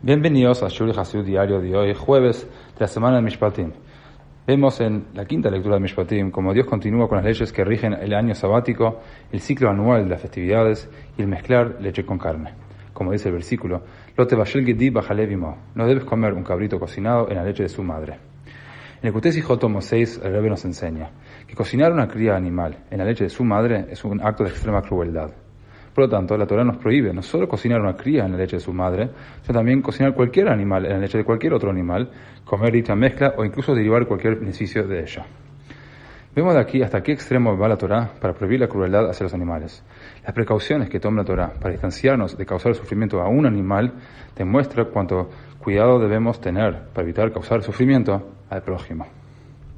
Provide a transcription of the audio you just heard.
Bienvenidos a Shuri Hasid Diario de hoy, jueves de la semana de Mishpatim. Vemos en la quinta lectura de Mishpatim cómo Dios continúa con las leyes que rigen el año sabático, el ciclo anual de las festividades y el mezclar leche con carne. Como dice el versículo, no debes comer un cabrito cocinado en la leche de su madre. En el Kutesi Jotomo 6, el Rebbe nos enseña que cocinar una cría animal en la leche de su madre es un acto de extrema crueldad. Por lo tanto, la Torah nos prohíbe no solo cocinar una cría en la leche de su madre, sino también cocinar cualquier animal en la leche de cualquier otro animal, comer dicha mezcla o incluso derivar cualquier beneficio de ella. Vemos de aquí hasta qué extremo va la Torah para prohibir la crueldad hacia los animales. Las precauciones que toma la Torah para distanciarnos de causar sufrimiento a un animal demuestra cuánto cuidado debemos tener para evitar causar sufrimiento al prójimo.